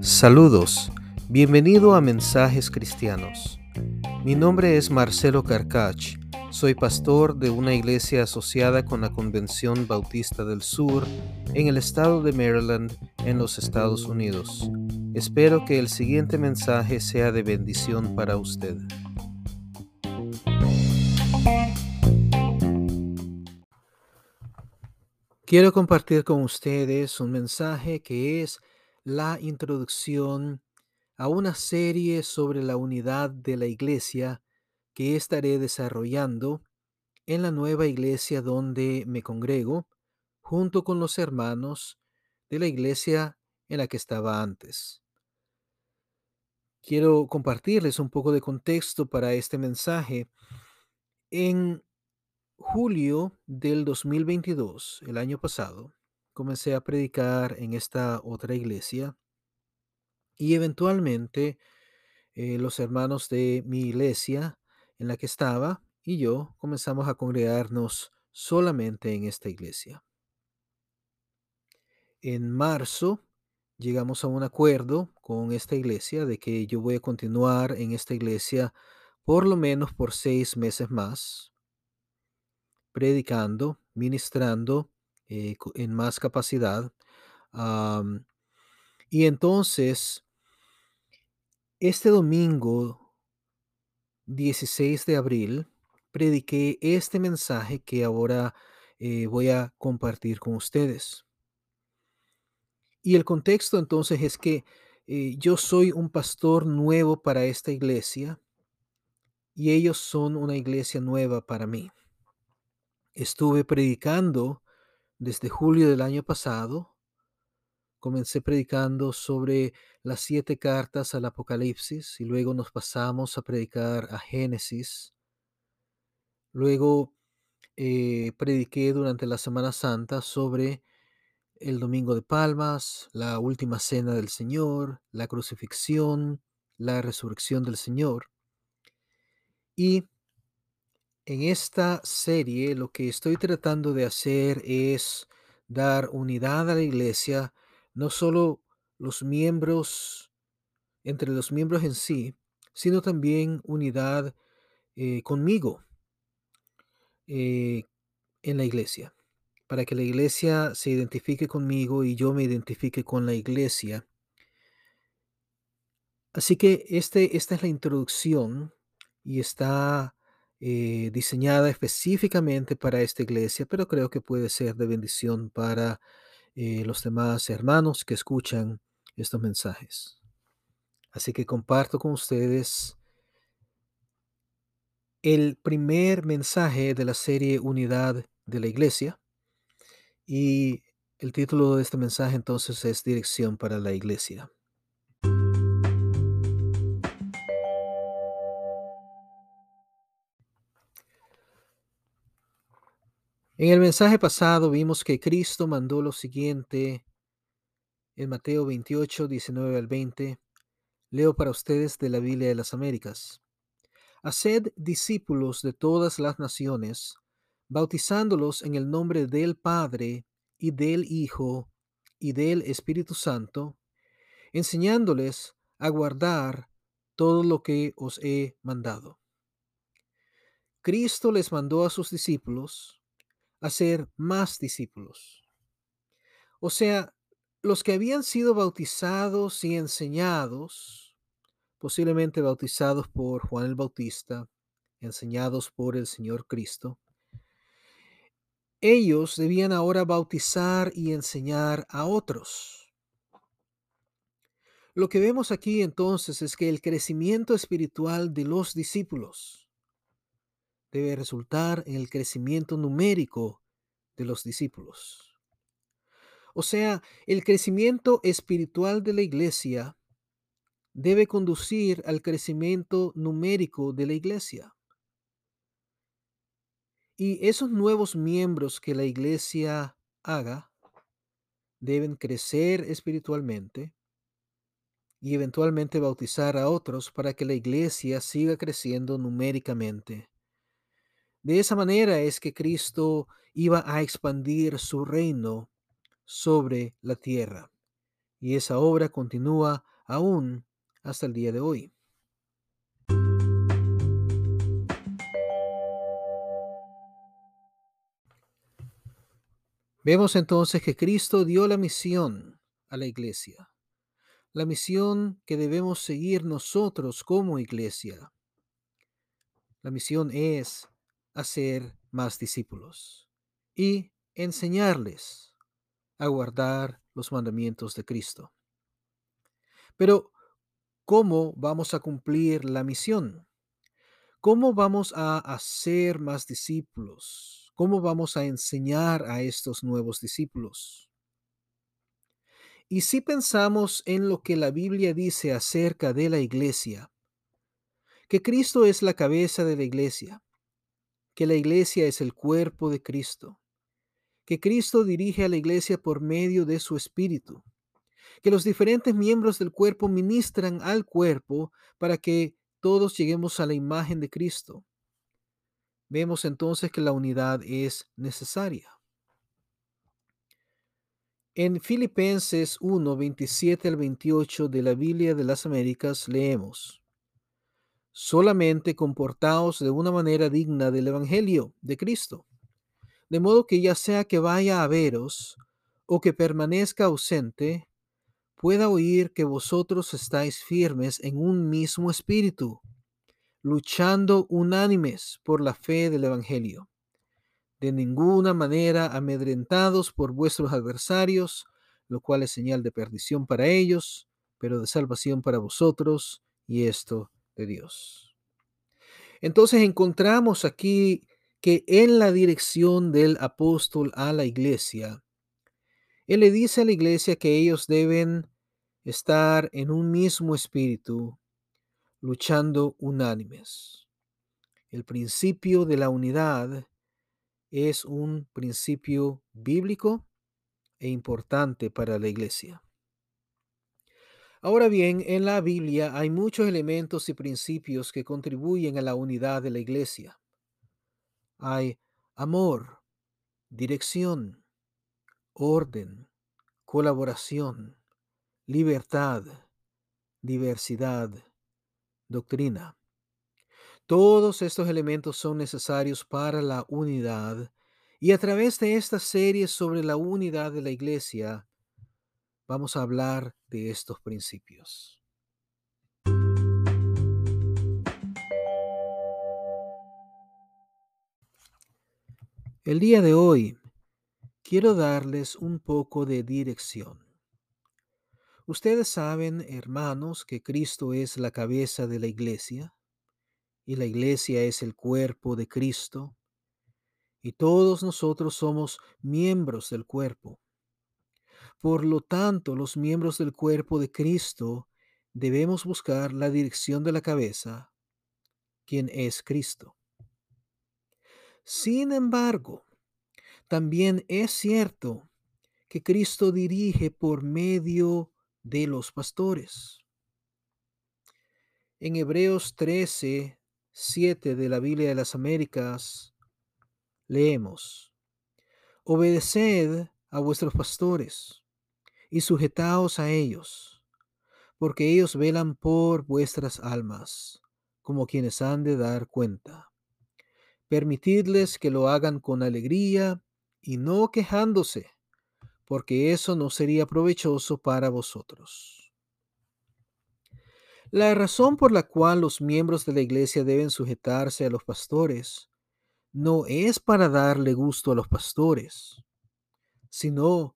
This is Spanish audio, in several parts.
Saludos, bienvenido a Mensajes Cristianos. Mi nombre es Marcelo Carcach, soy pastor de una iglesia asociada con la Convención Bautista del Sur en el estado de Maryland, en los Estados Unidos. Espero que el siguiente mensaje sea de bendición para usted. Quiero compartir con ustedes un mensaje que es la introducción a una serie sobre la unidad de la iglesia que estaré desarrollando en la nueva iglesia donde me congrego, junto con los hermanos de la iglesia en la que estaba antes. Quiero compartirles un poco de contexto para este mensaje. En julio del 2022, el año pasado, comencé a predicar en esta otra iglesia y eventualmente eh, los hermanos de mi iglesia en la que estaba y yo comenzamos a congregarnos solamente en esta iglesia. En marzo llegamos a un acuerdo con esta iglesia de que yo voy a continuar en esta iglesia por lo menos por seis meses más, predicando, ministrando eh, en más capacidad. y entonces, este domingo 16 de abril, prediqué este mensaje que ahora eh, voy a compartir con ustedes. Y el contexto entonces es que eh, yo soy un pastor nuevo para esta iglesia y ellos son una iglesia nueva para mí. Estuve predicando desde julio del año pasado. Comencé predicando sobre las siete cartas al Apocalipsis y luego nos pasamos a predicar a Génesis. Luego eh, prediqué durante la Semana Santa sobre el Domingo de Palmas, la última cena del Señor, la crucifixión, la resurrección del Señor. Y en esta serie lo que estoy tratando de hacer es dar unidad a la iglesia, no solo los miembros, entre los miembros en sí, sino también unidad eh, conmigo eh, en la iglesia, para que la iglesia se identifique conmigo y yo me identifique con la iglesia. Así que este, esta es la introducción y está eh, diseñada específicamente para esta iglesia, pero creo que puede ser de bendición para eh, los demás hermanos que escuchan estos mensajes. Así que comparto con ustedes el primer mensaje de la serie Unidad de la Iglesia. Y el título de este mensaje entonces es Dirección para la Iglesia. En el mensaje pasado vimos que Cristo mandó lo siguiente en Mateo 28, 19 al 20. Leo para ustedes de la Biblia de las Américas. Haced discípulos de todas las naciones, bautizándolos en el nombre del Padre y del Hijo y del Espíritu Santo, enseñándoles a guardar todo lo que os he mandado. Cristo les mandó a sus discípulos hacer más discípulos. O sea, los que habían sido bautizados y enseñados, posiblemente bautizados por Juan el Bautista, enseñados por el Señor Cristo, ellos debían ahora bautizar y enseñar a otros. Lo que vemos aquí entonces es que el crecimiento espiritual de los discípulos debe resultar en el crecimiento numérico de los discípulos. O sea, el crecimiento espiritual de la iglesia debe conducir al crecimiento numérico de la iglesia. Y esos nuevos miembros que la iglesia haga deben crecer espiritualmente y eventualmente bautizar a otros para que la iglesia siga creciendo numéricamente De esa manera es que Cristo iba a expandir su reino sobre la tierra. Y esa obra continúa aún hasta el día de hoy. Vemos entonces que Cristo dio la misión a la iglesia, la misión que debemos seguir nosotros como iglesia. La misión es hacer más discípulos y enseñarles a guardar los mandamientos de Cristo. Pero, ¿cómo vamos a cumplir la misión? ¿Cómo vamos a hacer más discípulos? ¿Cómo vamos a enseñar a estos nuevos discípulos? Y si pensamos en lo que la Biblia dice acerca de la iglesia, que Cristo es la cabeza de la iglesia, que la iglesia es el cuerpo de Cristo, que Cristo dirige a la iglesia por medio de su espíritu, que los diferentes miembros del cuerpo ministran al cuerpo para que todos lleguemos a la imagen de Cristo, Vemos entonces que la unidad es necesaria. En Filipenses 1, 27 al 28 de la Biblia de las Américas leemos, solamente comportaos de una manera digna del Evangelio de Cristo, de modo que ya sea que vaya a veros o que permanezca ausente, pueda oír que vosotros estáis firmes en un mismo espíritu luchando unánimes por la fe del Evangelio, de ninguna manera amedrentados por vuestros adversarios, lo cual es señal de perdición para ellos, pero de salvación para vosotros, y esto de Dios. Entonces encontramos aquí que en la dirección del apóstol a la iglesia, él le dice a la iglesia que ellos deben estar en un mismo espíritu, luchando unánimes. El principio de la unidad es un principio bíblico e importante para la iglesia. Ahora bien, en la Biblia hay muchos elementos y principios que contribuyen a la unidad de la iglesia. Hay amor, dirección, orden, colaboración, libertad, diversidad, doctrina. Todos estos elementos son necesarios para la unidad y a través de esta serie sobre la unidad de la iglesia vamos a hablar de estos principios. El día de hoy quiero darles un poco de dirección. Ustedes saben, hermanos, que Cristo es la cabeza de la iglesia y la iglesia es el cuerpo de Cristo y todos nosotros somos miembros del cuerpo. Por lo tanto, los miembros del cuerpo de Cristo debemos buscar la dirección de la cabeza, quien es Cristo. Sin embargo, también es cierto que Cristo dirige por medio de los pastores. En Hebreos 13, 7 de la Biblia de las Américas, leemos, Obedeced a vuestros pastores y sujetaos a ellos, porque ellos velan por vuestras almas, como quienes han de dar cuenta. Permitidles que lo hagan con alegría y no quejándose porque eso no sería provechoso para vosotros. La razón por la cual los miembros de la iglesia deben sujetarse a los pastores no es para darle gusto a los pastores, sino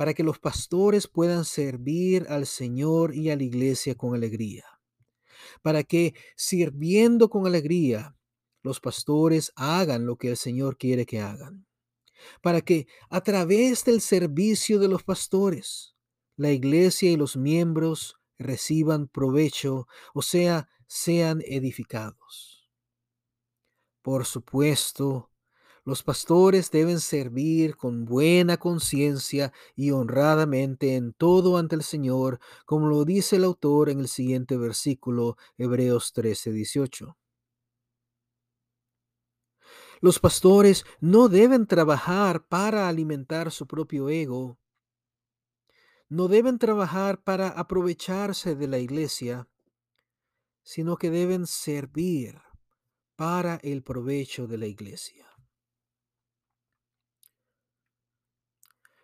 para que los pastores puedan servir al Señor y a la iglesia con alegría, para que sirviendo con alegría, los pastores hagan lo que el Señor quiere que hagan para que a través del servicio de los pastores, la iglesia y los miembros reciban provecho, o sea, sean edificados. Por supuesto, los pastores deben servir con buena conciencia y honradamente en todo ante el Señor, como lo dice el autor en el siguiente versículo, Hebreos 13, 18. Los pastores no deben trabajar para alimentar su propio ego. No deben trabajar para aprovecharse de la iglesia, sino que deben servir para el provecho de la iglesia.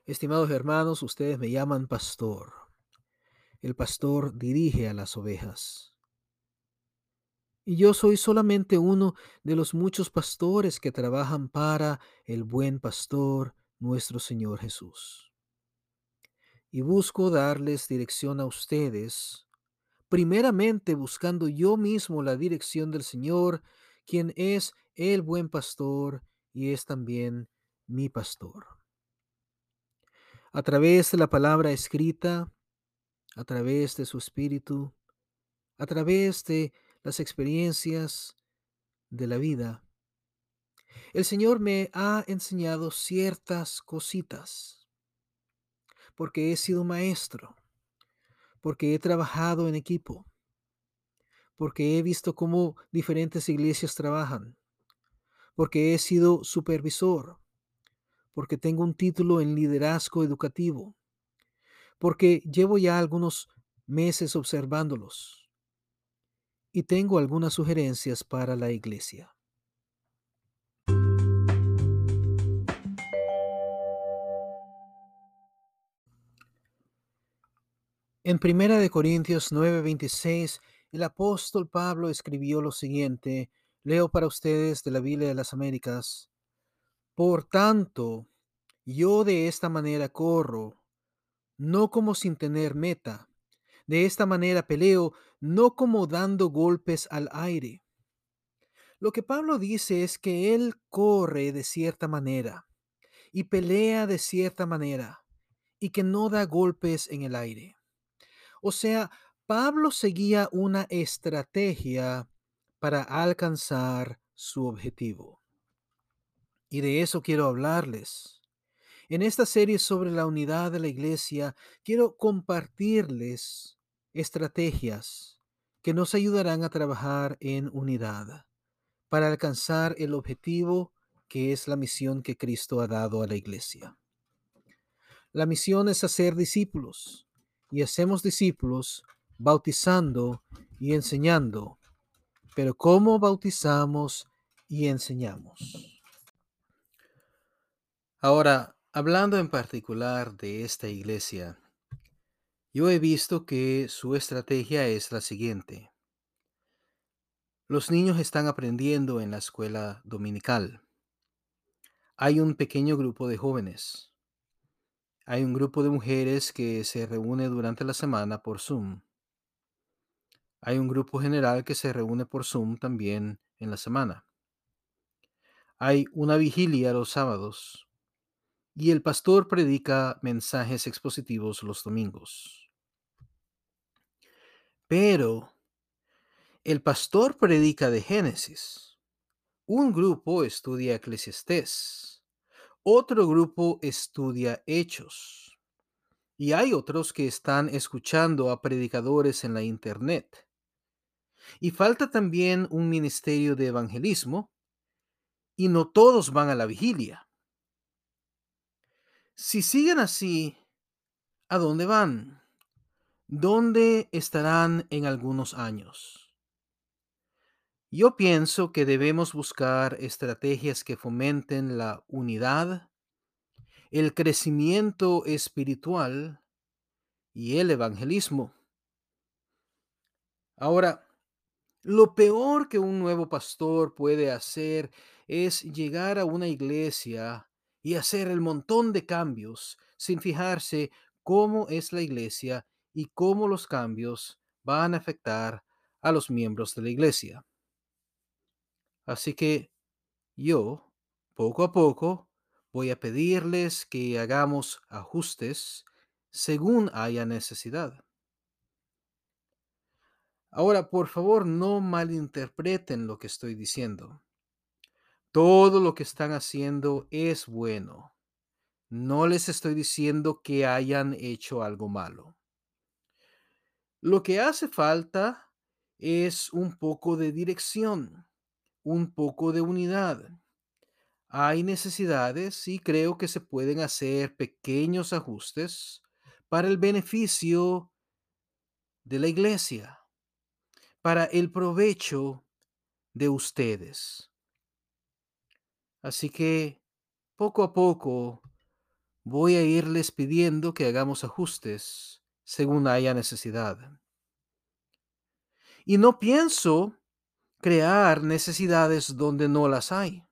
Estimados hermanos, ustedes me llaman pastor. El pastor dirige a las ovejas. Y yo soy solamente uno de los muchos pastores que trabajan para el buen pastor, nuestro Señor Jesús. Y busco darles dirección a ustedes, primeramente buscando yo mismo la dirección del Señor, quien es el buen pastor y es también mi pastor. A través de la palabra escrita, a través de su espíritu, a través de las experiencias de la vida, el Señor me ha enseñado ciertas cositas, porque he sido maestro, porque he trabajado en equipo, porque he visto cómo diferentes iglesias trabajan, porque he sido supervisor, porque tengo un título en liderazgo educativo, porque llevo ya algunos meses observándolos y tengo algunas sugerencias para la iglesia. En Primera de Corintios 9:26, el apóstol Pablo escribió lo siguiente, leo para ustedes de la Biblia de las Américas. Por tanto, yo de esta manera corro, no como sin tener meta. De esta manera peleo, no como dando golpes al aire. Lo que Pablo dice es que él corre de cierta manera y pelea de cierta manera y que no da golpes en el aire. O sea, Pablo seguía una estrategia para alcanzar su objetivo. Y de eso quiero hablarles. En esta serie sobre la unidad de la iglesia, quiero compartirles estrategias que nos ayudarán a trabajar en unidad para alcanzar el objetivo que es la misión que Cristo ha dado a la iglesia. La misión es hacer discípulos y hacemos discípulos bautizando y enseñando. Pero ¿cómo bautizamos y enseñamos? Ahora, hablando en particular de esta iglesia, yo he visto que su estrategia es la siguiente. Los niños están aprendiendo en la escuela dominical. Hay un pequeño grupo de jóvenes. Hay un grupo de mujeres que se reúne durante la semana por Zoom. Hay un grupo general que se reúne por Zoom también en la semana. Hay una vigilia los sábados y el pastor predica mensajes expositivos los domingos. Pero el pastor predica de Génesis. Un grupo estudia Eclesiastés. Otro grupo estudia Hechos. Y hay otros que están escuchando a predicadores en la Internet. Y falta también un ministerio de evangelismo. Y no todos van a la vigilia. Si siguen así, ¿a dónde van? ¿Dónde estarán en algunos años? Yo pienso que debemos buscar estrategias que fomenten la unidad, el crecimiento espiritual y el evangelismo. Ahora, lo peor que un nuevo pastor puede hacer es llegar a una iglesia y hacer el montón de cambios sin fijarse cómo es la iglesia y cómo los cambios van a afectar a los miembros de la iglesia. Así que yo, poco a poco, voy a pedirles que hagamos ajustes según haya necesidad. Ahora, por favor, no malinterpreten lo que estoy diciendo. Todo lo que están haciendo es bueno. No les estoy diciendo que hayan hecho algo malo. Lo que hace falta es un poco de dirección, un poco de unidad. Hay necesidades y creo que se pueden hacer pequeños ajustes para el beneficio de la iglesia, para el provecho de ustedes. Así que poco a poco voy a irles pidiendo que hagamos ajustes según haya necesidad. Y no pienso crear necesidades donde no las hay.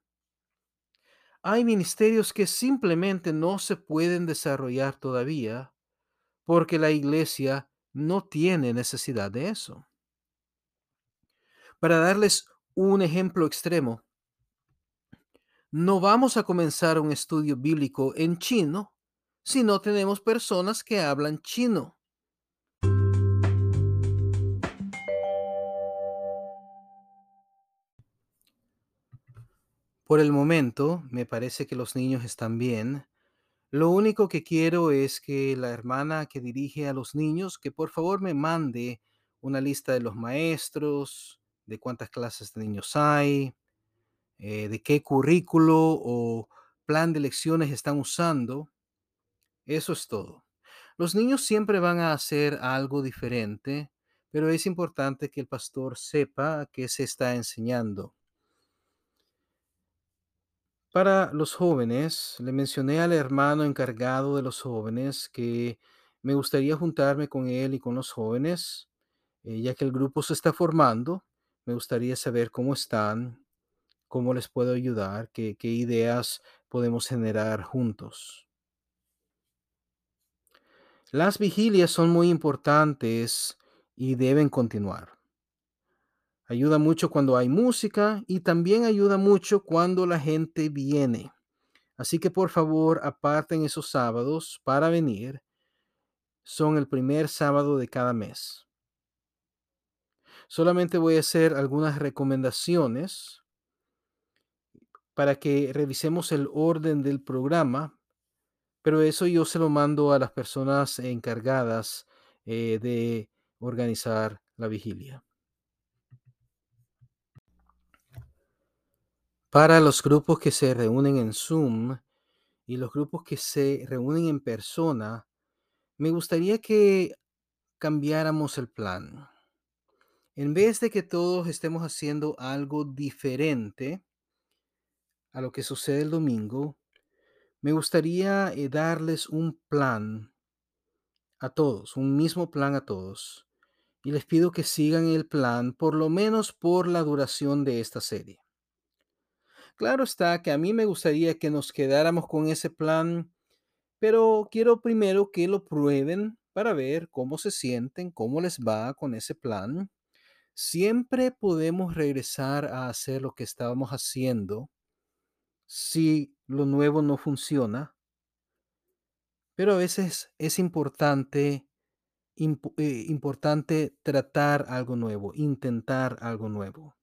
Hay ministerios que simplemente no se pueden desarrollar todavía porque la iglesia no tiene necesidad de eso. Para darles un ejemplo extremo, no vamos a comenzar un estudio bíblico en chino si no tenemos personas que hablan chino. Por el momento, me parece que los niños están bien. Lo único que quiero es que la hermana que dirige a los niños, que por favor me mande una lista de los maestros, de cuántas clases de niños hay, eh, de qué currículo o plan de lecciones están usando. Eso es todo. Los niños siempre van a hacer algo diferente, pero es importante que el pastor sepa qué se está enseñando. Para los jóvenes, le mencioné al hermano encargado de los jóvenes que me gustaría juntarme con él y con los jóvenes, eh, ya que el grupo se está formando. Me gustaría saber cómo están, cómo les puedo ayudar, qué, qué ideas podemos generar juntos. Las vigilias son muy importantes y deben continuar. Ayuda mucho cuando hay música y también ayuda mucho cuando la gente viene. Así que por favor aparten esos sábados para venir. Son el primer sábado de cada mes. Solamente voy a hacer algunas recomendaciones para que revisemos el orden del programa, pero eso yo se lo mando a las personas encargadas eh, de organizar la vigilia. Para los grupos que se reúnen en Zoom y los grupos que se reúnen en persona, me gustaría que cambiáramos el plan. En vez de que todos estemos haciendo algo diferente a lo que sucede el domingo, me gustaría eh, darles un plan a todos, un mismo plan a todos. Y les pido que sigan el plan por lo menos por la duración de esta serie. Claro está que a mí me gustaría que nos quedáramos con ese plan, pero quiero primero que lo prueben para ver cómo se sienten, cómo les va con ese plan. Siempre podemos regresar a hacer lo que estábamos haciendo si lo nuevo no funciona, pero a veces es importante, eh, importante tratar algo nuevo, intentar algo nuevo.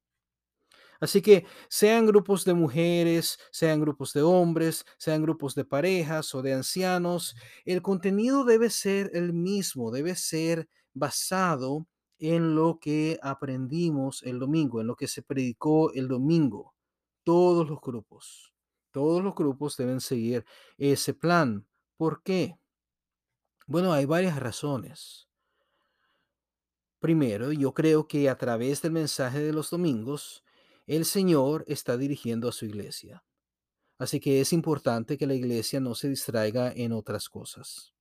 Así que sean grupos de mujeres, sean grupos de hombres, sean grupos de parejas o de ancianos, el contenido debe ser el mismo, debe ser basado en lo que aprendimos el domingo, en lo que se predicó el domingo. Todos los grupos, todos los grupos deben seguir ese plan. ¿Por qué? Bueno, hay varias razones. Primero, yo creo que a través del mensaje de los domingos, el Señor está dirigiendo a su iglesia. Así que es importante que la iglesia no se distraiga en otras cosas.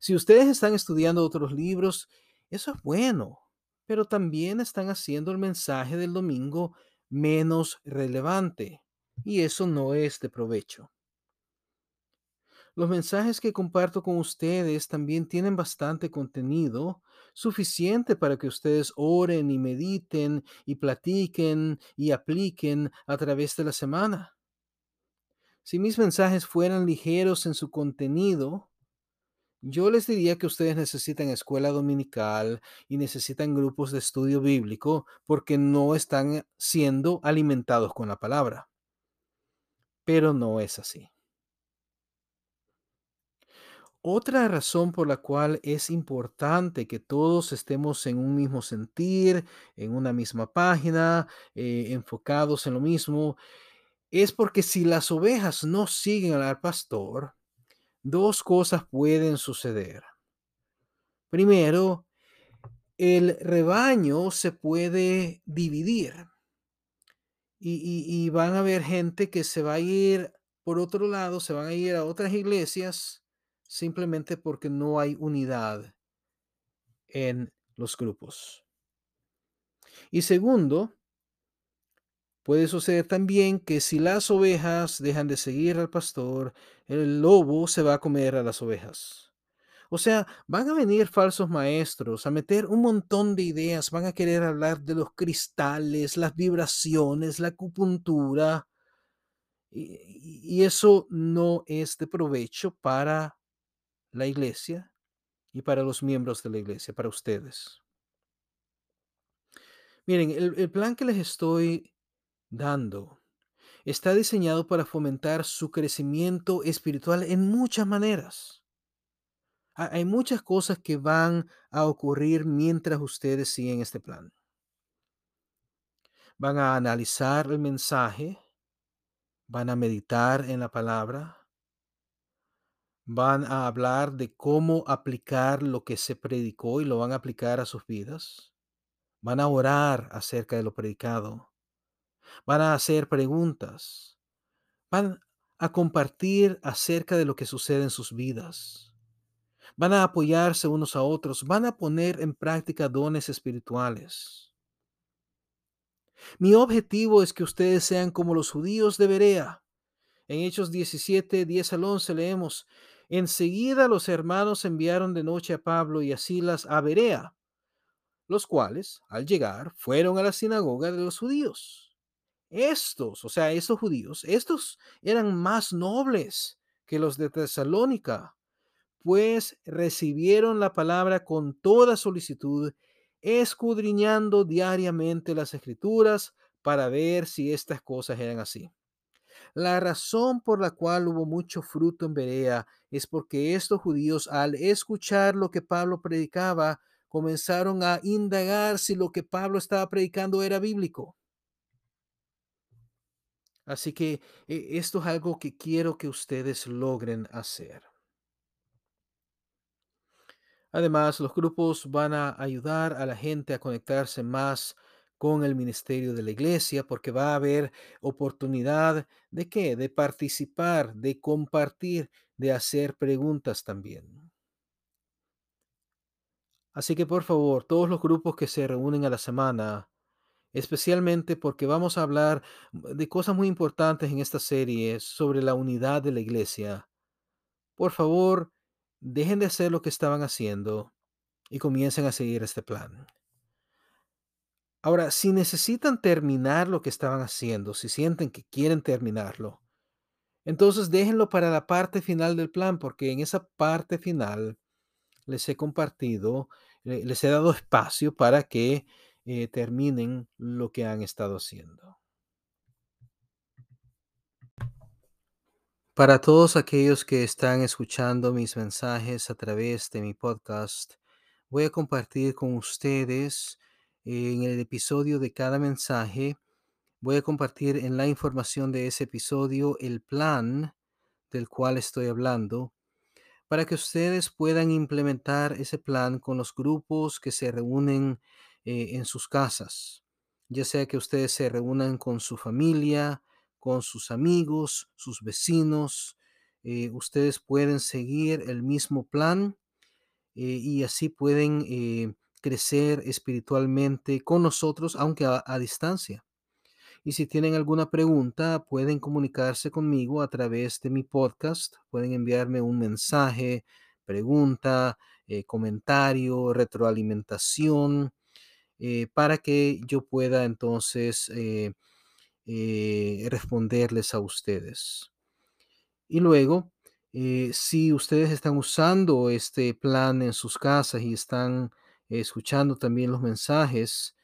Si ustedes están estudiando otros libros, eso es bueno, pero también están haciendo el mensaje del domingo menos relevante, y eso no es de provecho. Los mensajes que comparto con ustedes también tienen bastante contenido, suficiente para que ustedes oren y mediten y platiquen y apliquen a través de la semana. Si mis mensajes fueran ligeros en su contenido, yo les diría que ustedes necesitan escuela dominical y necesitan grupos de estudio bíblico porque no están siendo alimentados con la palabra. Pero no es así. Otra razón por la cual es importante que todos estemos en un mismo sentir, en una misma página, eh, enfocados en lo mismo, es porque si las ovejas no siguen al pastor, dos cosas pueden suceder. Primero, el rebaño se puede dividir y, van a haber gente que se va a ir por otro lado, se van a ir a otras iglesias simplemente porque no hay unidad en los grupos. Y segundo, Puede suceder también que si las ovejas dejan de seguir al pastor, el lobo se va a comer a las ovejas. O sea, van a venir falsos maestros a meter un montón de ideas, van a querer hablar de los cristales, las vibraciones, la acupuntura. Y, eso no es de provecho para la iglesia y para los miembros de la iglesia, para ustedes. Miren, el plan que les estoy dando está diseñado para fomentar su crecimiento espiritual en muchas maneras. Hay muchas cosas que van a ocurrir mientras ustedes siguen este plan. Van a analizar el mensaje, van a meditar en la palabra, van a hablar de cómo aplicar lo que se predicó y lo van a aplicar a sus vidas. Van a orar acerca de lo predicado van a hacer preguntas, van a compartir acerca de lo que sucede en sus vidas, van a apoyarse unos a otros, van a poner en práctica dones espirituales. Mi objetivo es que ustedes sean como los judíos de Berea. En Hechos 17, 10 al 11 leemos, enseguida los hermanos enviaron de noche a Pablo y a Silas a Berea, los cuales, al llegar, fueron a la sinagoga de los judíos estos, o sea, esos judíos, estos eran más nobles que los de Tesalónica, pues recibieron la palabra con toda solicitud, escudriñando diariamente las escrituras para ver si estas cosas eran así. La razón por la cual hubo mucho fruto en Berea es porque estos judíos, al escuchar lo que Pablo predicaba, comenzaron a indagar si lo que Pablo estaba predicando era bíblico. Así que eh, esto es algo que quiero que ustedes logren hacer. Además, los grupos van a ayudar a la gente a conectarse más con el ministerio de la iglesia porque va a haber oportunidad de qué? De participar, de compartir, de hacer preguntas también. Así que por favor, todos los grupos que se reúnen a la semana, especialmente porque vamos a hablar de cosas muy importantes en esta serie sobre la unidad de la iglesia. Por favor, dejen de hacer lo que estaban haciendo y comiencen a seguir este plan. Ahora, si necesitan terminar lo que estaban haciendo, si sienten que quieren terminarlo, entonces déjenlo para la parte final del plan, porque en esa parte final les he compartido, les he dado espacio para que eh, terminen lo que han estado haciendo. Para todos aquellos que están escuchando mis mensajes a través de mi podcast, voy a compartir con ustedes en el episodio de cada mensaje, voy a compartir en la información de ese episodio el plan del cual estoy hablando para que ustedes puedan implementar ese plan con los grupos que se reúnen eh, en sus casas, ya sea que ustedes se reúnan con su familia, con sus amigos, sus vecinos, eh, ustedes pueden seguir el mismo plan eh, y así pueden crecer espiritualmente con nosotros, aunque a, distancia. Y si tienen alguna pregunta, pueden comunicarse conmigo a través de mi podcast. Pueden enviarme un mensaje, pregunta, comentario, retroalimentación. Eh, para que yo pueda entonces eh, eh, responderles a ustedes. Y luego, si ustedes están usando este plan en sus casas y están escuchando también los mensajes,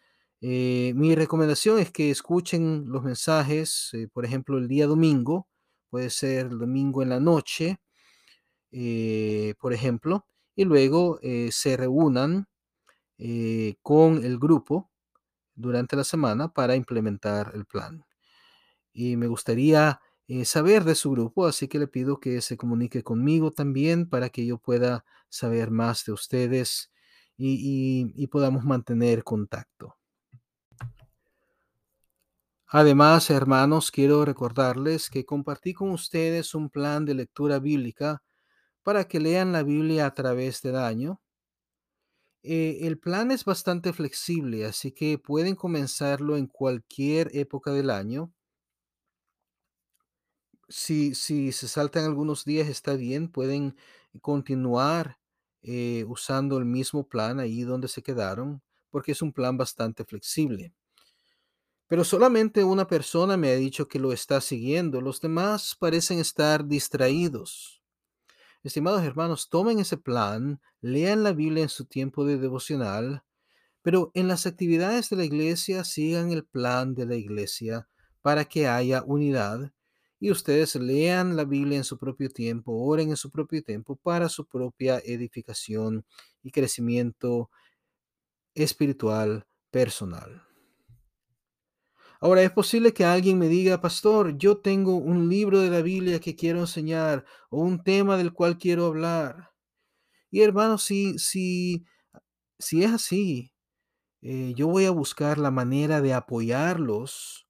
mi recomendación es que escuchen los mensajes, por ejemplo, el día domingo, puede ser el domingo en la noche, por ejemplo, y luego se reúnan eh, con el grupo durante la semana para implementar el plan. Y me gustaría eh, saber de su grupo, así que le pido que se comunique conmigo también para que yo pueda saber más de ustedes y, podamos mantener contacto. Además, hermanos, quiero recordarles que compartí con ustedes un plan de lectura bíblica para que lean la Biblia a través del año. Eh, el plan es bastante flexible, así que pueden comenzarlo en cualquier época del año. Si, si se saltan algunos días, está bien, pueden continuar eh, usando el mismo plan ahí donde se quedaron, porque es un plan bastante flexible. Pero solamente una persona me ha dicho que lo está siguiendo, los demás parecen estar distraídos. Estimados hermanos, tomen ese plan, lean la Biblia en su tiempo de devocional, pero en las actividades de la iglesia sigan el plan de la iglesia para que haya unidad y ustedes lean la Biblia en su propio tiempo, oren en su propio tiempo para su propia edificación y crecimiento espiritual personal. Ahora, es posible que alguien me diga, pastor, yo tengo un libro de la Biblia que quiero enseñar o un tema del cual quiero hablar. Y hermano, si, si, si es así, eh, yo voy a buscar la manera de apoyarlos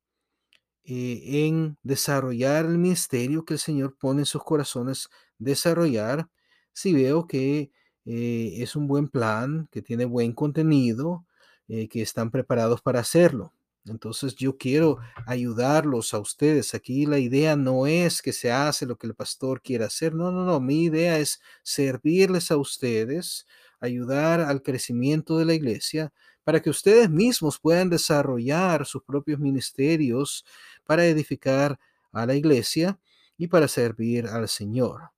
eh, en desarrollar el ministerio que el Señor pone en sus corazones desarrollar. Si veo que eh, es un buen plan, que tiene buen contenido, que están preparados para hacerlo. Entonces yo quiero ayudarlos a ustedes. Aquí la idea no es que se hace lo que el pastor quiera hacer. No, no, no. Mi idea es servirles a ustedes, ayudar al crecimiento de la iglesia para que ustedes mismos puedan desarrollar sus propios ministerios para edificar a la iglesia y para servir al Señor.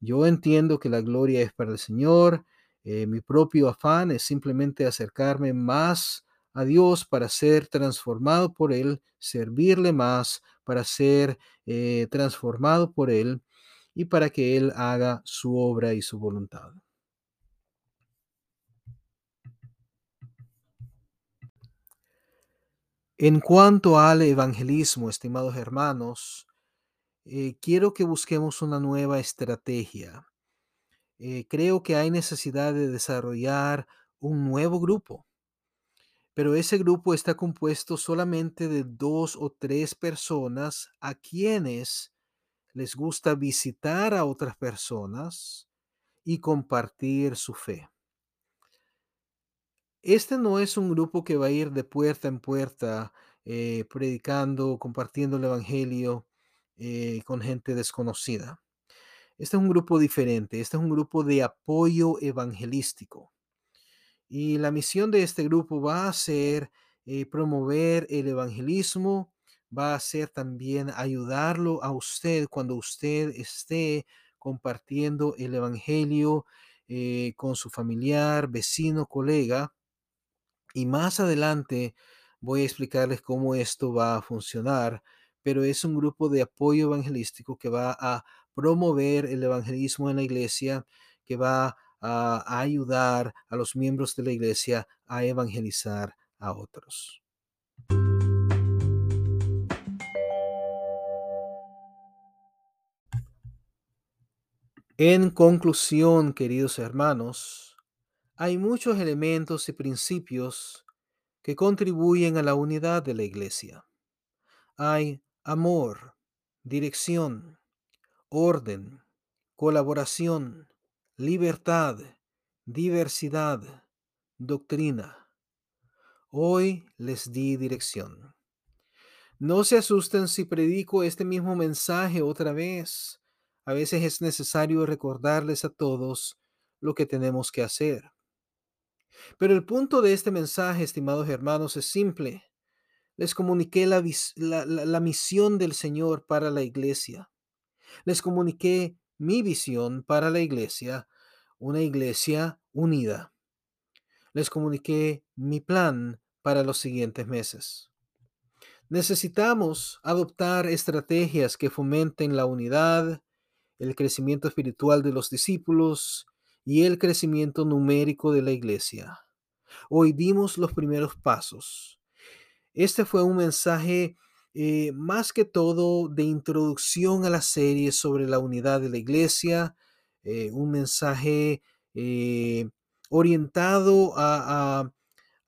Yo entiendo que la gloria es para el Señor. Eh, mi propio afán es simplemente acercarme más a Dios para ser transformado por Él, servirle más para ser eh, transformado por Él y para que Él haga su obra y su voluntad. En cuanto al evangelismo, estimados hermanos, eh, quiero que busquemos una nueva estrategia. Eh, creo que hay necesidad de desarrollar un nuevo grupo pero ese grupo está compuesto solamente de dos o tres personas a quienes les gusta visitar a otras personas y compartir su fe. Este no es un grupo que va a ir de puerta en puerta eh, predicando, compartiendo el Evangelio eh, con gente desconocida. Este es un grupo diferente, este es un grupo de apoyo evangelístico. Y la misión de este grupo va a ser eh, promover el evangelismo, va a ser también ayudarlo a usted cuando usted esté compartiendo el evangelio con su familiar, vecino, colega. Y más adelante voy a explicarles cómo esto va a funcionar, pero es un grupo de apoyo evangelístico que va a promover el evangelismo en la iglesia, que va a ayudar a los miembros de la iglesia a evangelizar a otros. En conclusión, queridos hermanos, hay muchos elementos y principios que contribuyen a la unidad de la iglesia. Hay amor, dirección, orden, colaboración, libertad, diversidad, doctrina. Hoy les di dirección. No se asusten si predico este mismo mensaje otra vez. A veces es necesario recordarles a todos lo que tenemos que hacer. Pero el punto de este mensaje, estimados hermanos, es simple. Les comuniqué la, la, misión del Señor para la iglesia. Les comuniqué mi visión para la iglesia, una iglesia unida. Les comuniqué mi plan para los siguientes meses. Necesitamos adoptar estrategias que fomenten la unidad, el crecimiento espiritual de los discípulos y el crecimiento numérico de la iglesia. Hoy dimos los primeros pasos. Este fue un mensaje eh, más que todo de introducción a la serie sobre la unidad de la iglesia, eh, un mensaje eh, orientado a,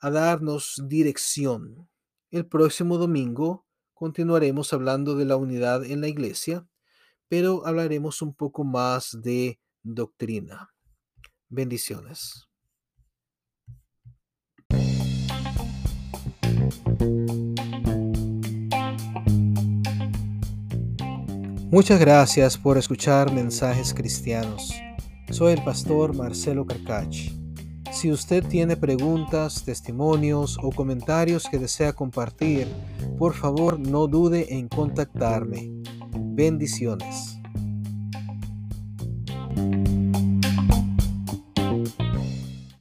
a darnos dirección. El próximo domingo continuaremos hablando de la unidad en la iglesia, pero hablaremos un poco más de doctrina. Bendiciones. Muchas gracias por escuchar Mensajes Cristianos. Soy el pastor Marcelo Carcach. Si usted tiene preguntas, testimonios o comentarios que desea compartir, por favor no dude en contactarme. Bendiciones.